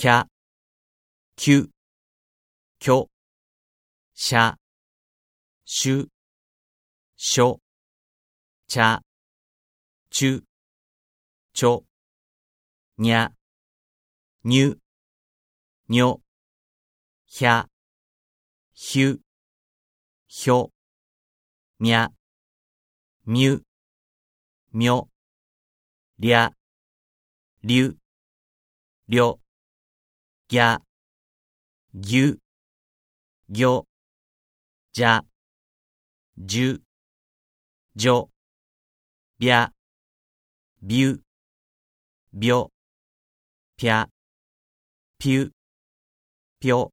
きゃ、きゅ、きょ、しゃ、しゅ、しょ、ちゃ、ちゅ、ちょ、にゃ、にゅ、にょ、ひゃ、ひゅ、ひょ、みゃ、みゅ、みょ、りゃ、りゅ、りょ、ゃ、ぎゅ、ぎょ、じゃ、じゅ、じょ、びゃ、びゅ、びょ、ぴゃ、ぴゅ、ぴょ、